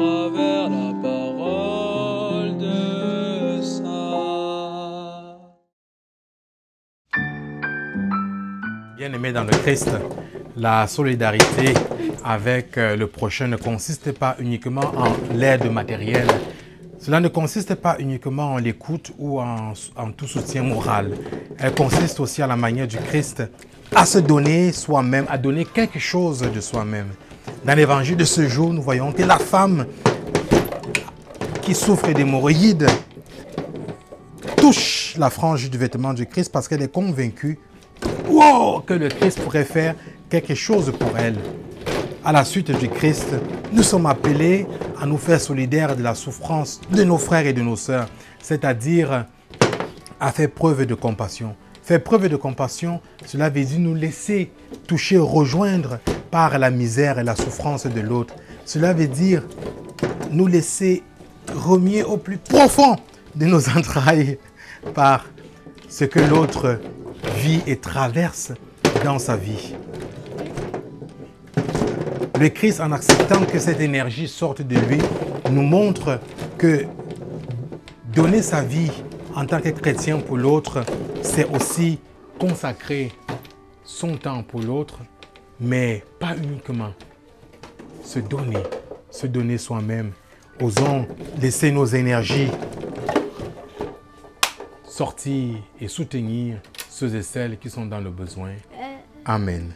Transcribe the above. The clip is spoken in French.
travers la parole de ça. Bien-aimé dans le Christ, la solidarité avec euh, le prochain ne consiste pas uniquement en l'aide matérielle. Cela ne consiste pas uniquement en l'écoute ou en tout soutien moral. Elle consiste aussi à la manière du Christ à se donner soi-même, à donner quelque chose de soi-même. Dans l'évangile de ce jour, nous voyons que la femme qui souffre d'hémorroïdes touche la frange du vêtement du Christ parce qu'elle est convaincue wow, que le Christ pourrait faire quelque chose pour elle. À la suite du Christ, nous sommes appelés à nous faire solidaires de la souffrance de nos frères et de nos sœurs, c'est-à-dire à faire preuve de compassion. Faire preuve de compassion, cela veut dire nous laisser toucher, rejoindre par la misère et la souffrance de l'autre. Cela veut dire nous laisser remuer au plus profond de nos entrailles par ce que l'autre vit et traverse dans sa vie. Le Christ, en acceptant que cette énergie sorte de lui, nous montre que donner sa vie en tant que chrétien pour l'autre, c'est aussi consacrer son temps pour l'autre, mais pas uniquement se donner, se donner soi-même. Osons laisser nos énergies sortir et soutenir ceux et celles qui sont dans le besoin. Amen.